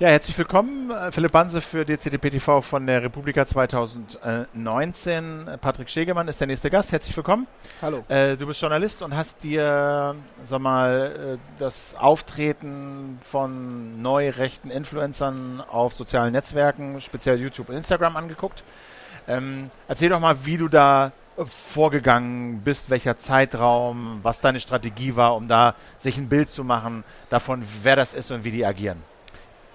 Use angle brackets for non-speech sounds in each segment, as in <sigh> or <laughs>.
Ja, herzlich willkommen, äh, Philipp Banse für DCDP TV von der Republika 2019. Patrick Schegemann ist der nächste Gast. Herzlich willkommen. Hallo. Äh, du bist Journalist und hast dir, sag mal, äh, das Auftreten von neu rechten Influencern auf sozialen Netzwerken, speziell YouTube und Instagram, angeguckt. Ähm, erzähl doch mal, wie du da vorgegangen bist, welcher Zeitraum, was deine Strategie war, um da sich ein Bild zu machen davon, wer das ist und wie die agieren.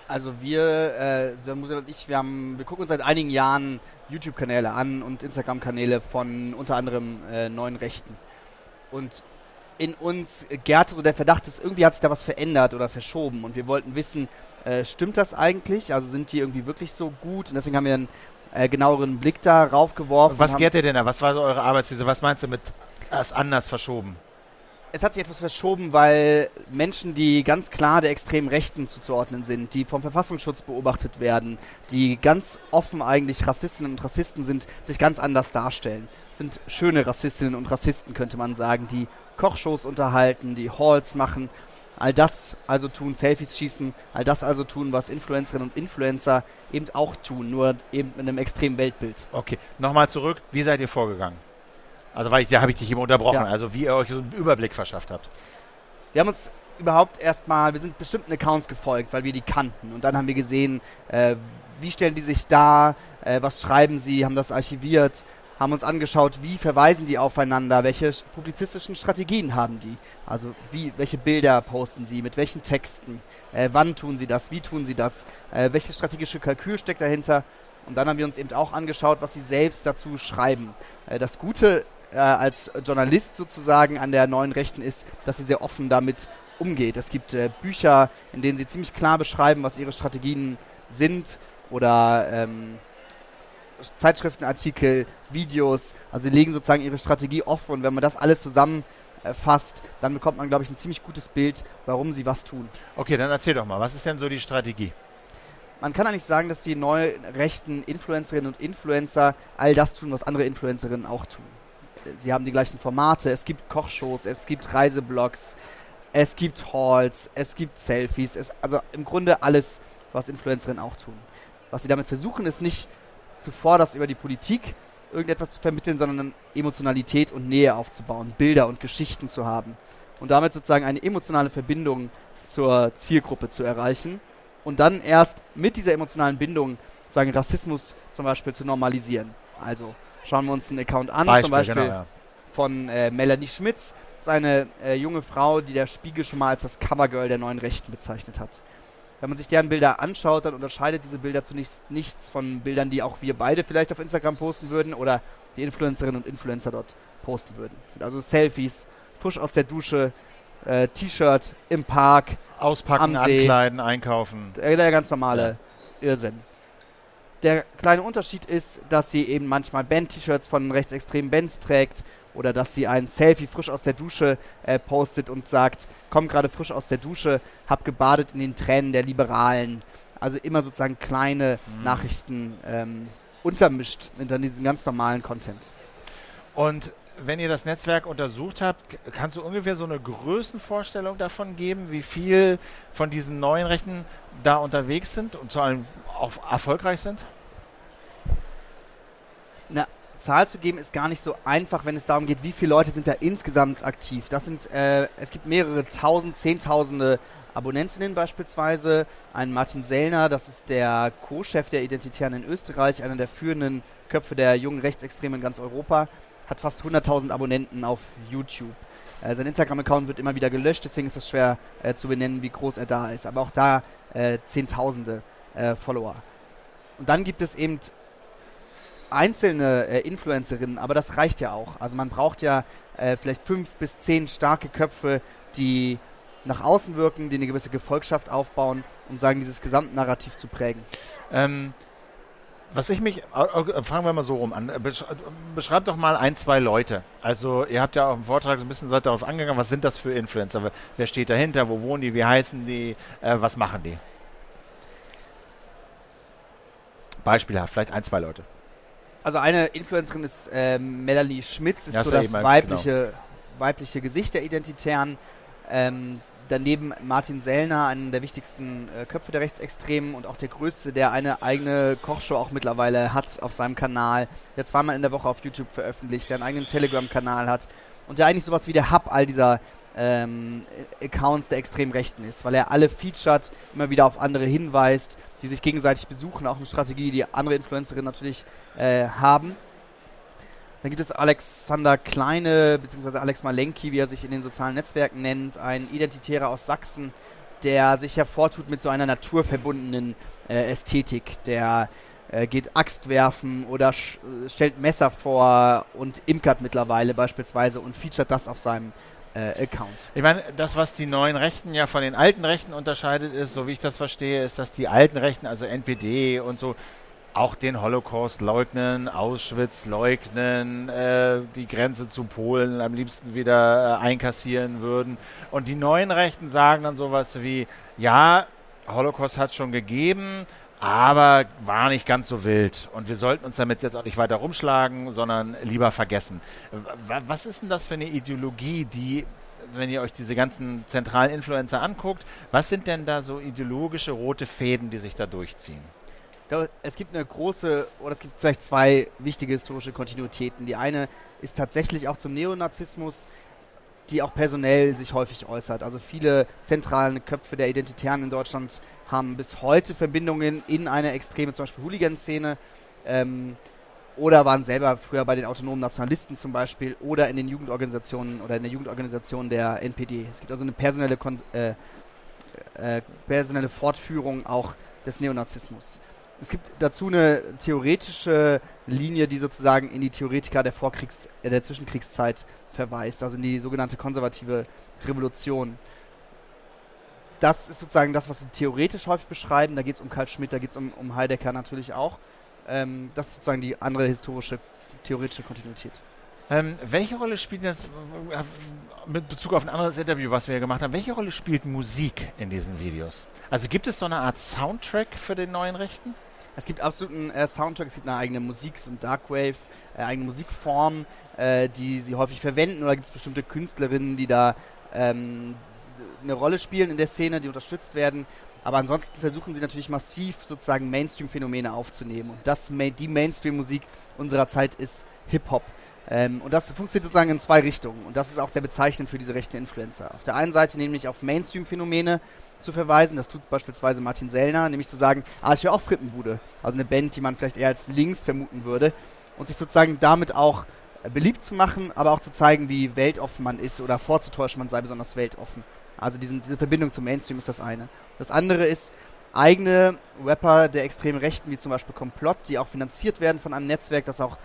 Also wir, äh, Sir Musa und ich, wir, haben, wir gucken uns seit einigen Jahren YouTube-Kanäle an und Instagram-Kanäle von unter anderem äh, neuen Rechten. Und in uns gärte so der Verdacht, dass irgendwie hat sich da was verändert oder verschoben. Und wir wollten wissen, äh, stimmt das eigentlich? Also sind die irgendwie wirklich so gut? Und deswegen haben wir einen äh, genaueren Blick darauf geworfen. Was gärt ihr denn da? Was war so eure Arbeitsweise? Was meinst du mit erst anders verschoben? Es hat sich etwas verschoben, weil Menschen, die ganz klar der extremen Rechten zuzuordnen sind, die vom Verfassungsschutz beobachtet werden, die ganz offen eigentlich Rassistinnen und Rassisten sind, sich ganz anders darstellen. Das sind schöne Rassistinnen und Rassisten, könnte man sagen, die Kochshows unterhalten, die Halls machen, all das also tun, Selfies schießen, all das also tun, was Influencerinnen und Influencer eben auch tun, nur eben mit einem extremen Weltbild. Okay, nochmal zurück, wie seid ihr vorgegangen? Also weil ich, da habe ich dich eben unterbrochen. Ja. Also wie ihr euch so einen Überblick verschafft habt. Wir haben uns überhaupt erstmal, wir sind bestimmten Accounts gefolgt, weil wir die kannten. Und dann haben wir gesehen, äh, wie stellen die sich dar, äh, was schreiben sie, haben das archiviert, haben uns angeschaut, wie verweisen die aufeinander, welche publizistischen Strategien haben die. Also wie, welche Bilder posten sie, mit welchen Texten, äh, wann tun sie das, wie tun sie das, äh, welches strategische Kalkül steckt dahinter. Und dann haben wir uns eben auch angeschaut, was sie selbst dazu schreiben. Äh, das Gute äh, als Journalist sozusagen an der neuen Rechten ist, dass sie sehr offen damit umgeht. Es gibt äh, Bücher, in denen sie ziemlich klar beschreiben, was ihre Strategien sind oder ähm, Zeitschriftenartikel, Videos. Also sie legen sozusagen ihre Strategie offen und wenn man das alles zusammenfasst, dann bekommt man, glaube ich, ein ziemlich gutes Bild, warum sie was tun. Okay, dann erzähl doch mal, was ist denn so die Strategie? Man kann eigentlich sagen, dass die neu rechten Influencerinnen und Influencer all das tun, was andere Influencerinnen auch tun sie haben die gleichen Formate. Es gibt Kochshows, es gibt Reiseblogs, es gibt Halls, es gibt Selfies. Es, also im Grunde alles, was Influencerinnen auch tun. Was sie damit versuchen, ist nicht zuvor das über die Politik irgendetwas zu vermitteln, sondern Emotionalität und Nähe aufzubauen, Bilder und Geschichten zu haben und damit sozusagen eine emotionale Verbindung zur Zielgruppe zu erreichen und dann erst mit dieser emotionalen Bindung sozusagen Rassismus zum Beispiel zu normalisieren. Also Schauen wir uns einen Account an, Beispiel, zum Beispiel genau, ja. von äh, Melanie Schmitz. Das ist eine äh, junge Frau, die der Spiegel schon mal als das Covergirl der neuen Rechten bezeichnet hat. Wenn man sich deren Bilder anschaut, dann unterscheidet diese Bilder zunächst nichts von Bildern, die auch wir beide vielleicht auf Instagram posten würden oder die Influencerinnen und Influencer dort posten würden. Das sind also Selfies, frisch aus der Dusche, äh, T-Shirt im Park, auspacken, ankleiden, einkaufen. Der, der ganz normale ja. Irrsinn. Der kleine Unterschied ist, dass sie eben manchmal Band-T-Shirts von rechtsextremen Bands trägt oder dass sie ein Selfie frisch aus der Dusche äh, postet und sagt, komm gerade frisch aus der Dusche, hab gebadet in den Tränen der Liberalen. Also immer sozusagen kleine mhm. Nachrichten ähm, untermischt in diesen ganz normalen Content. Und wenn ihr das Netzwerk untersucht habt, kannst du ungefähr so eine Größenvorstellung davon geben, wie viel von diesen neuen Rechten da unterwegs sind und vor allem auch erfolgreich sind? Zahl zu geben ist gar nicht so einfach, wenn es darum geht, wie viele Leute sind da insgesamt aktiv. Das sind, äh, es gibt mehrere tausend, zehntausende Abonnentinnen beispielsweise. Ein Martin Sellner, das ist der Co-Chef der Identitären in Österreich, einer der führenden Köpfe der jungen Rechtsextremen in ganz Europa hat fast 100.000 Abonnenten auf YouTube. Äh, sein Instagram-Account wird immer wieder gelöscht, deswegen ist es schwer äh, zu benennen, wie groß er da ist. Aber auch da äh, Zehntausende äh, Follower. Und dann gibt es eben einzelne äh, Influencerinnen, aber das reicht ja auch. Also man braucht ja äh, vielleicht fünf bis zehn starke Köpfe, die nach außen wirken, die eine gewisse Gefolgschaft aufbauen und sagen, dieses Gesamtnarrativ zu prägen. Ähm, was ich mich, fangen wir mal so rum an. Beschreibt doch mal ein, zwei Leute. Also ihr habt ja auch im Vortrag so ein bisschen seid darauf angegangen, was sind das für Influencer? Wer steht dahinter? Wo wohnen die? Wie heißen die? Äh, was machen die? Beispielhaft, vielleicht ein, zwei Leute. Also eine Influencerin ist äh, Melanie Schmitz, ist ja, so das weibliche, genau. weibliche Gesicht der Identitären. Ähm, daneben Martin Sellner, einen der wichtigsten äh, Köpfe der Rechtsextremen und auch der größte, der eine eigene Kochshow auch mittlerweile hat auf seinem Kanal, der zweimal in der Woche auf YouTube veröffentlicht, der einen eigenen Telegram-Kanal hat und der eigentlich sowas wie der Hub all dieser ähm, Accounts der extremen Rechten ist, weil er alle featured, immer wieder auf andere hinweist, die sich gegenseitig besuchen, auch eine Strategie, die andere Influencerinnen natürlich äh, haben. Dann gibt es Alexander Kleine, beziehungsweise Alex Malenki, wie er sich in den sozialen Netzwerken nennt, ein Identitärer aus Sachsen, der sich hervortut mit so einer naturverbundenen äh, Ästhetik, der äh, geht Axt werfen oder stellt Messer vor und imkert mittlerweile beispielsweise und featuret das auf seinem äh, Account. Ich meine, das, was die neuen Rechten ja von den alten Rechten unterscheidet, ist, so wie ich das verstehe, ist, dass die alten Rechten, also NPD und so, auch den Holocaust leugnen, Auschwitz leugnen, äh, die Grenze zu Polen am liebsten wieder äh, einkassieren würden. Und die neuen Rechten sagen dann sowas wie, ja, Holocaust hat schon gegeben, aber war nicht ganz so wild. Und wir sollten uns damit jetzt auch nicht weiter rumschlagen, sondern lieber vergessen. Was ist denn das für eine Ideologie, die, wenn ihr euch diese ganzen zentralen Influencer anguckt, was sind denn da so ideologische rote Fäden, die sich da durchziehen? Es gibt eine große, oder es gibt vielleicht zwei wichtige historische Kontinuitäten. Die eine ist tatsächlich auch zum Neonazismus die auch personell sich häufig äußert. Also viele zentrale Köpfe der Identitären in Deutschland haben bis heute Verbindungen in eine extreme, zum Beispiel Hooligan-Szene. Ähm, oder waren selber früher bei den autonomen Nationalisten zum Beispiel oder in den Jugendorganisationen oder in der Jugendorganisation der NPD. Es gibt also eine personelle, Kon äh, äh, personelle Fortführung auch des Neonazismus. Es gibt dazu eine theoretische Linie, die sozusagen in die Theoretiker der Vorkriegs-, äh, der Zwischenkriegszeit verweist, also in die sogenannte konservative Revolution. Das ist sozusagen das, was sie theoretisch häufig beschreiben. Da geht es um Karl Schmidt, da geht es um, um Heidegger natürlich auch. Ähm, das ist sozusagen die andere historische, theoretische Kontinuität. Ähm, welche Rolle spielt jetzt, äh, mit Bezug auf ein anderes Interview, was wir gemacht haben, welche Rolle spielt Musik in diesen Videos? Also gibt es so eine Art Soundtrack für den neuen Rechten? Es gibt absoluten äh, Soundtrack, es gibt eine eigene Musik, es sind Darkwave, äh, eigene Musikformen, äh, die sie häufig verwenden oder gibt es bestimmte Künstlerinnen, die da ähm, eine Rolle spielen in der Szene, die unterstützt werden. Aber ansonsten versuchen sie natürlich massiv sozusagen Mainstream-Phänomene aufzunehmen. Und das, die Mainstream-Musik unserer Zeit ist Hip-Hop. Ähm, und das funktioniert sozusagen in zwei Richtungen. Und das ist auch sehr bezeichnend für diese rechten Influencer. Auf der einen Seite nämlich auf Mainstream-Phänomene, zu verweisen. Das tut beispielsweise Martin Sellner, nämlich zu sagen, ah, ich höre auch Frittenbude. Also eine Band, die man vielleicht eher als links vermuten würde. Und sich sozusagen damit auch äh, beliebt zu machen, aber auch zu zeigen, wie weltoffen man ist oder vorzutäuschen, man sei besonders weltoffen. Also diesen, diese Verbindung zum Mainstream ist das eine. Das andere ist eigene Rapper der extremen Rechten, wie zum Beispiel Komplott, die auch finanziert werden von einem Netzwerk, das auch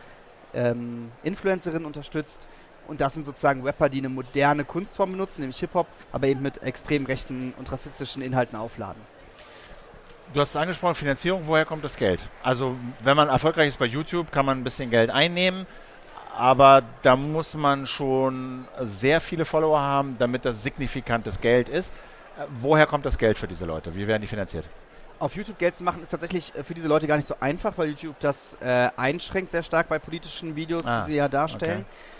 ähm, Influencerinnen unterstützt und das sind sozusagen Rapper, die eine moderne Kunstform benutzen, nämlich Hip-Hop, aber eben mit extrem rechten und rassistischen Inhalten aufladen. Du hast es angesprochen, Finanzierung, woher kommt das Geld? Also wenn man erfolgreich ist bei YouTube, kann man ein bisschen Geld einnehmen, aber da muss man schon sehr viele Follower haben, damit das signifikantes Geld ist. Äh, woher kommt das Geld für diese Leute? Wie werden die finanziert? Auf YouTube Geld zu machen ist tatsächlich äh, für diese Leute gar nicht so einfach, weil YouTube das äh, einschränkt sehr stark bei politischen Videos, ah, die sie ja darstellen. Okay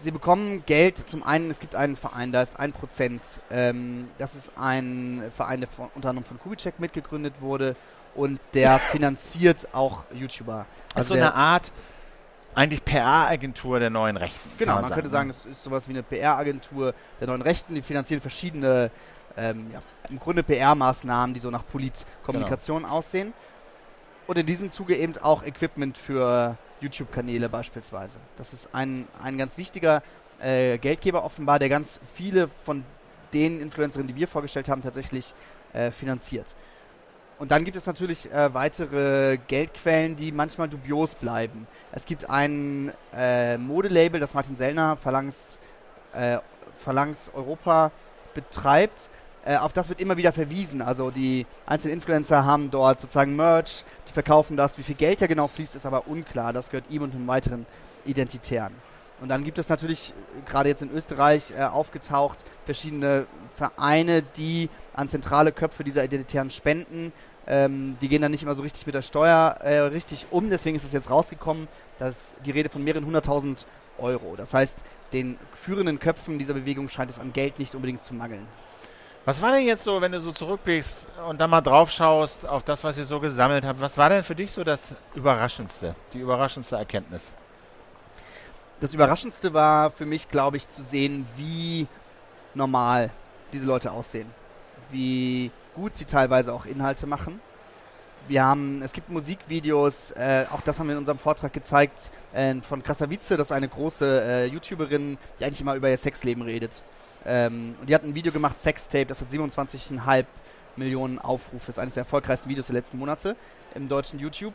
sie bekommen Geld. Zum einen, es gibt einen Verein, da ist ein Prozent. Ähm, das ist ein Verein, der von, unter anderem von Kubitschek mitgegründet wurde und der <laughs> finanziert auch YouTuber. Also so eine Art eigentlich PR-Agentur der neuen Rechten. Genau, man, man könnte sagen, es ist sowas wie eine PR-Agentur der neuen Rechten. Die finanzieren verschiedene, ähm, ja, im Grunde PR-Maßnahmen, die so nach Politkommunikation genau. aussehen. Und in diesem Zuge eben auch Equipment für YouTube-Kanäle beispielsweise. Das ist ein, ein ganz wichtiger äh, Geldgeber offenbar, der ganz viele von den Influencerinnen, die wir vorgestellt haben, tatsächlich äh, finanziert. Und dann gibt es natürlich äh, weitere Geldquellen, die manchmal dubios bleiben. Es gibt ein äh, Modelabel, das Martin Sellner Phalanx, äh, Phalanx Europa betreibt, äh, auf das wird immer wieder verwiesen. Also die einzelnen Influencer haben dort sozusagen Merch, die verkaufen das. Wie viel Geld da genau fließt, ist aber unklar. Das gehört ihm und einem weiteren Identitären. Und dann gibt es natürlich, äh, gerade jetzt in Österreich äh, aufgetaucht, verschiedene Vereine, die an zentrale Köpfe dieser Identitären spenden. Ähm, die gehen dann nicht immer so richtig mit der Steuer äh, richtig um. Deswegen ist es jetzt rausgekommen, dass die Rede von mehreren hunderttausend Euro. Das heißt, den führenden Köpfen dieser Bewegung scheint es an Geld nicht unbedingt zu mangeln. Was war denn jetzt so, wenn du so zurückblickst und dann mal drauf schaust auf das, was ihr so gesammelt habt? Was war denn für dich so das Überraschendste, die überraschendste Erkenntnis? Das Überraschendste war für mich, glaube ich, zu sehen, wie normal diese Leute aussehen. Wie gut sie teilweise auch Inhalte machen. Wir haben, es gibt Musikvideos, äh, auch das haben wir in unserem Vortrag gezeigt, äh, von Krasavice, das ist eine große äh, YouTuberin, die eigentlich immer über ihr Sexleben redet. Ähm, und die hat ein Video gemacht, Sextape, das hat 27,5 Millionen Aufrufe. Das ist eines der erfolgreichsten Videos der letzten Monate im deutschen YouTube.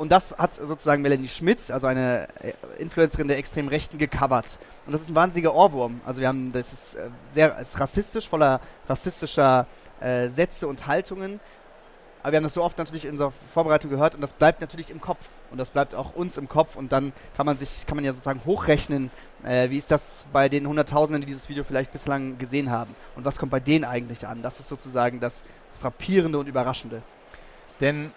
Und das hat sozusagen Melanie Schmitz, also eine äh, Influencerin der extremen Rechten, gecovert. Und das ist ein wahnsinniger Ohrwurm. Also wir haben, das ist äh, sehr ist rassistisch, voller rassistischer äh, Sätze und Haltungen. Aber wir haben das so oft natürlich in unserer Vorbereitung gehört und das bleibt natürlich im Kopf. Und das bleibt auch uns im Kopf und dann kann man sich, kann man ja sozusagen hochrechnen, äh, wie ist das bei den Hunderttausenden, die dieses Video vielleicht bislang gesehen haben. Und was kommt bei denen eigentlich an? Das ist sozusagen das Frappierende und Überraschende. Denn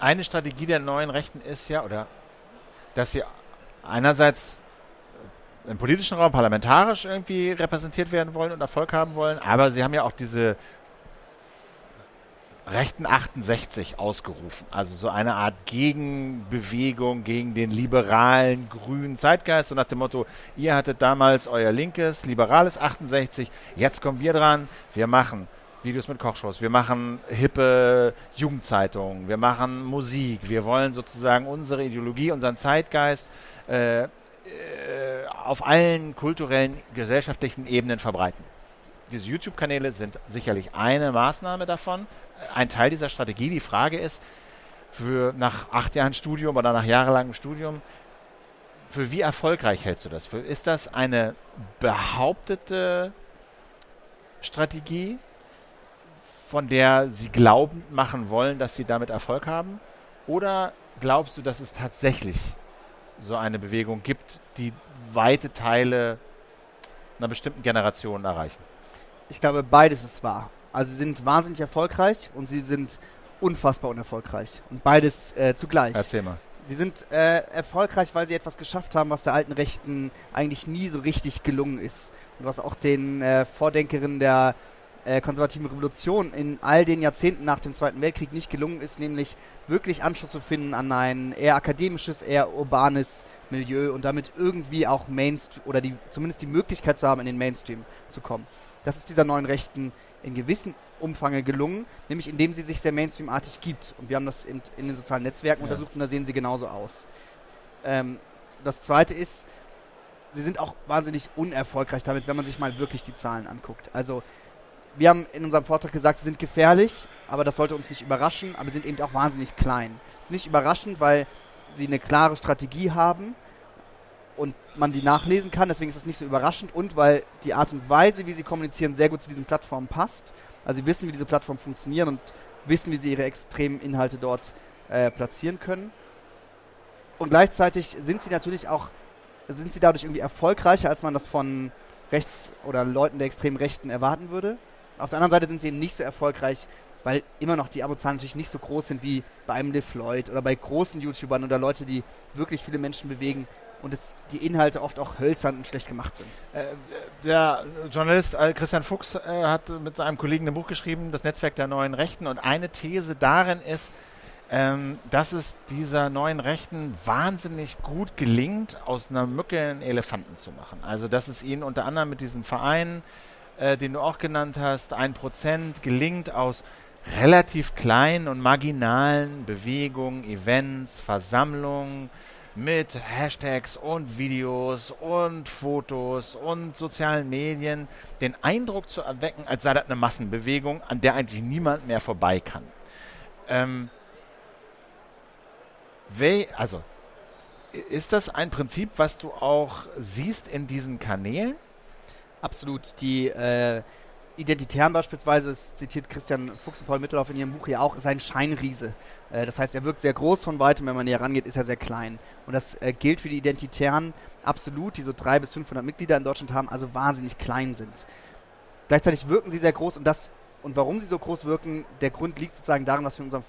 eine Strategie der neuen Rechten ist ja, oder dass sie einerseits im politischen Raum parlamentarisch irgendwie repräsentiert werden wollen und Erfolg haben wollen, aber sie haben ja auch diese rechten 68 ausgerufen. Also so eine Art Gegenbewegung gegen den liberalen grünen Zeitgeist. So nach dem Motto, ihr hattet damals euer linkes, liberales 68, jetzt kommen wir dran, wir machen Videos mit Kochshows, wir machen hippe Jugendzeitungen, wir machen Musik, wir wollen sozusagen unsere Ideologie, unseren Zeitgeist äh, äh, auf allen kulturellen, gesellschaftlichen Ebenen verbreiten. Diese YouTube-Kanäle sind sicherlich eine Maßnahme davon, ein Teil dieser Strategie. Die Frage ist, für nach acht Jahren Studium oder nach jahrelangem Studium, für wie erfolgreich hältst du das? Für, ist das eine behauptete Strategie, von der sie glaubend machen wollen, dass sie damit Erfolg haben? Oder glaubst du, dass es tatsächlich so eine Bewegung gibt, die weite Teile einer bestimmten Generation erreichen? Ich glaube, beides ist wahr. Also sie sind wahnsinnig erfolgreich und sie sind unfassbar unerfolgreich. Und beides äh, zugleich. Erzähl mal. Sie sind äh, erfolgreich, weil sie etwas geschafft haben, was der alten Rechten eigentlich nie so richtig gelungen ist. Und was auch den äh, Vordenkerinnen der äh, konservativen Revolution in all den Jahrzehnten nach dem Zweiten Weltkrieg nicht gelungen ist, nämlich wirklich Anschluss zu finden an ein eher akademisches, eher urbanes Milieu und damit irgendwie auch Mainstream oder die, zumindest die Möglichkeit zu haben, in den Mainstream zu kommen. Das ist dieser neuen Rechten in gewissem Umfang gelungen, nämlich indem sie sich sehr mainstreamartig gibt. Und wir haben das in, in den sozialen Netzwerken ja. untersucht und da sehen sie genauso aus. Ähm, das zweite ist, sie sind auch wahnsinnig unerfolgreich damit, wenn man sich mal wirklich die Zahlen anguckt. Also wir haben in unserem Vortrag gesagt, sie sind gefährlich, aber das sollte uns nicht überraschen, aber sie sind eben auch wahnsinnig klein. Es ist nicht überraschend, weil sie eine klare Strategie haben, und man die nachlesen kann. Deswegen ist es nicht so überraschend und weil die Art und Weise, wie sie kommunizieren, sehr gut zu diesen Plattformen passt. Also sie wissen, wie diese Plattformen funktionieren und wissen, wie sie ihre extremen Inhalte dort äh, platzieren können. Und gleichzeitig sind sie natürlich auch, sind sie dadurch irgendwie erfolgreicher, als man das von Rechts- oder Leuten der extremen Rechten erwarten würde. Auf der anderen Seite sind sie eben nicht so erfolgreich, weil immer noch die Abozahlen natürlich nicht so groß sind wie bei einem LeFloid oder bei großen YouTubern oder Leute, die wirklich viele Menschen bewegen, und es, die Inhalte oft auch hölzern und schlecht gemacht sind. Äh, der Journalist äh, Christian Fuchs äh, hat mit seinem Kollegen ein Buch geschrieben, Das Netzwerk der neuen Rechten. Und eine These darin ist, ähm, dass es dieser neuen Rechten wahnsinnig gut gelingt, aus einer Mücke einen Elefanten zu machen. Also, dass es ihnen unter anderem mit diesem Verein, den du auch genannt hast, ein Prozent gelingt aus relativ kleinen und marginalen Bewegungen, Events, Versammlungen, mit Hashtags und Videos und Fotos und sozialen Medien den Eindruck zu erwecken, als sei das eine Massenbewegung, an der eigentlich niemand mehr vorbei kann. Ähm, also, ist das ein Prinzip, was du auch siehst in diesen Kanälen? Absolut. Die äh, Identitären beispielsweise, das zitiert Christian Fuchs und Paul Mittelhoff in ihrem Buch ja auch, ist ein Scheinriese. Äh, das heißt, er wirkt sehr groß von weitem, wenn man näher rangeht, ist er sehr klein. Und das äh, gilt für die Identitären absolut, die so 300 bis 500 Mitglieder in Deutschland haben, also wahnsinnig klein sind. Gleichzeitig wirken sie sehr groß und das und warum sie so groß wirken, der Grund liegt sozusagen darin, was wir in unserem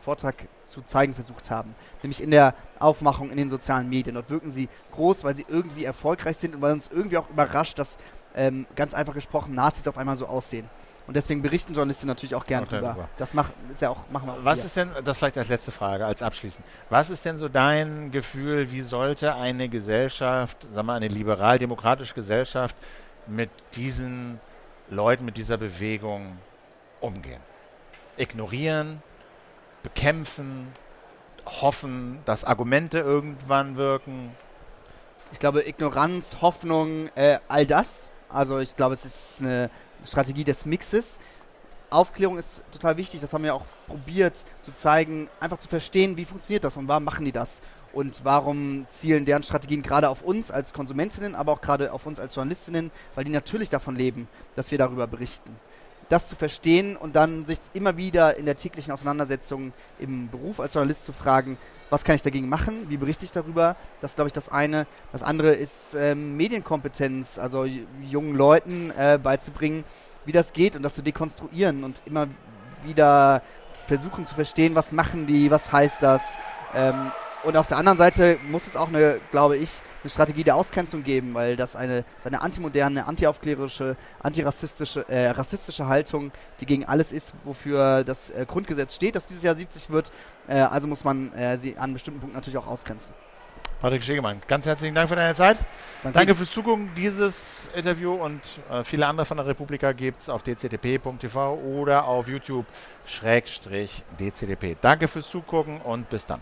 Vortrag zu zeigen versucht haben. Nämlich in der Aufmachung in den sozialen Medien. Dort wirken sie groß, weil sie irgendwie erfolgreich sind und weil uns irgendwie auch überrascht, dass ähm, ganz einfach gesprochen, Nazis auf einmal so aussehen. Und deswegen berichten Journalisten natürlich auch gern Auch drüber. darüber. Das mach, ist ja auch, machen wir auch Was wir. ist denn, das vielleicht als letzte Frage, als abschließend. Was ist denn so dein Gefühl, wie sollte eine Gesellschaft, sagen wir eine liberal-demokratische Gesellschaft mit diesen Leuten, mit dieser Bewegung umgehen? Ignorieren, bekämpfen, hoffen, dass Argumente irgendwann wirken. Ich glaube, Ignoranz, Hoffnung, äh, all das. Also ich glaube, es ist eine Strategie des Mixes. Aufklärung ist total wichtig, das haben wir auch probiert zu zeigen, einfach zu verstehen, wie funktioniert das und warum machen die das und warum zielen deren Strategien gerade auf uns als Konsumentinnen, aber auch gerade auf uns als Journalistinnen, weil die natürlich davon leben, dass wir darüber berichten. Das zu verstehen und dann sich immer wieder in der täglichen Auseinandersetzung im Beruf als Journalist zu fragen, was kann ich dagegen machen, wie berichte ich darüber, das glaube ich, das eine. Das andere ist ähm, Medienkompetenz, also jungen Leuten äh, beizubringen, wie das geht und das zu dekonstruieren und immer wieder versuchen zu verstehen, was machen die, was heißt das. Ähm, und auf der anderen Seite muss es auch eine, glaube ich, eine Strategie der Ausgrenzung geben, weil das eine, das eine antimoderne, antiaufklärerische, antirassistische, äh, rassistische Haltung, die gegen alles ist, wofür das äh, Grundgesetz steht, das dieses Jahr 70 wird. Äh, also muss man äh, sie an bestimmten Punkten natürlich auch ausgrenzen. Patrick Stegemann, ganz herzlichen Dank für deine Zeit. Danke fürs Zugucken. Dieses Interview und äh, viele andere von der Republika gibt es auf dcdp.tv oder auf YouTube-dcdp. Danke fürs Zugucken und bis dann.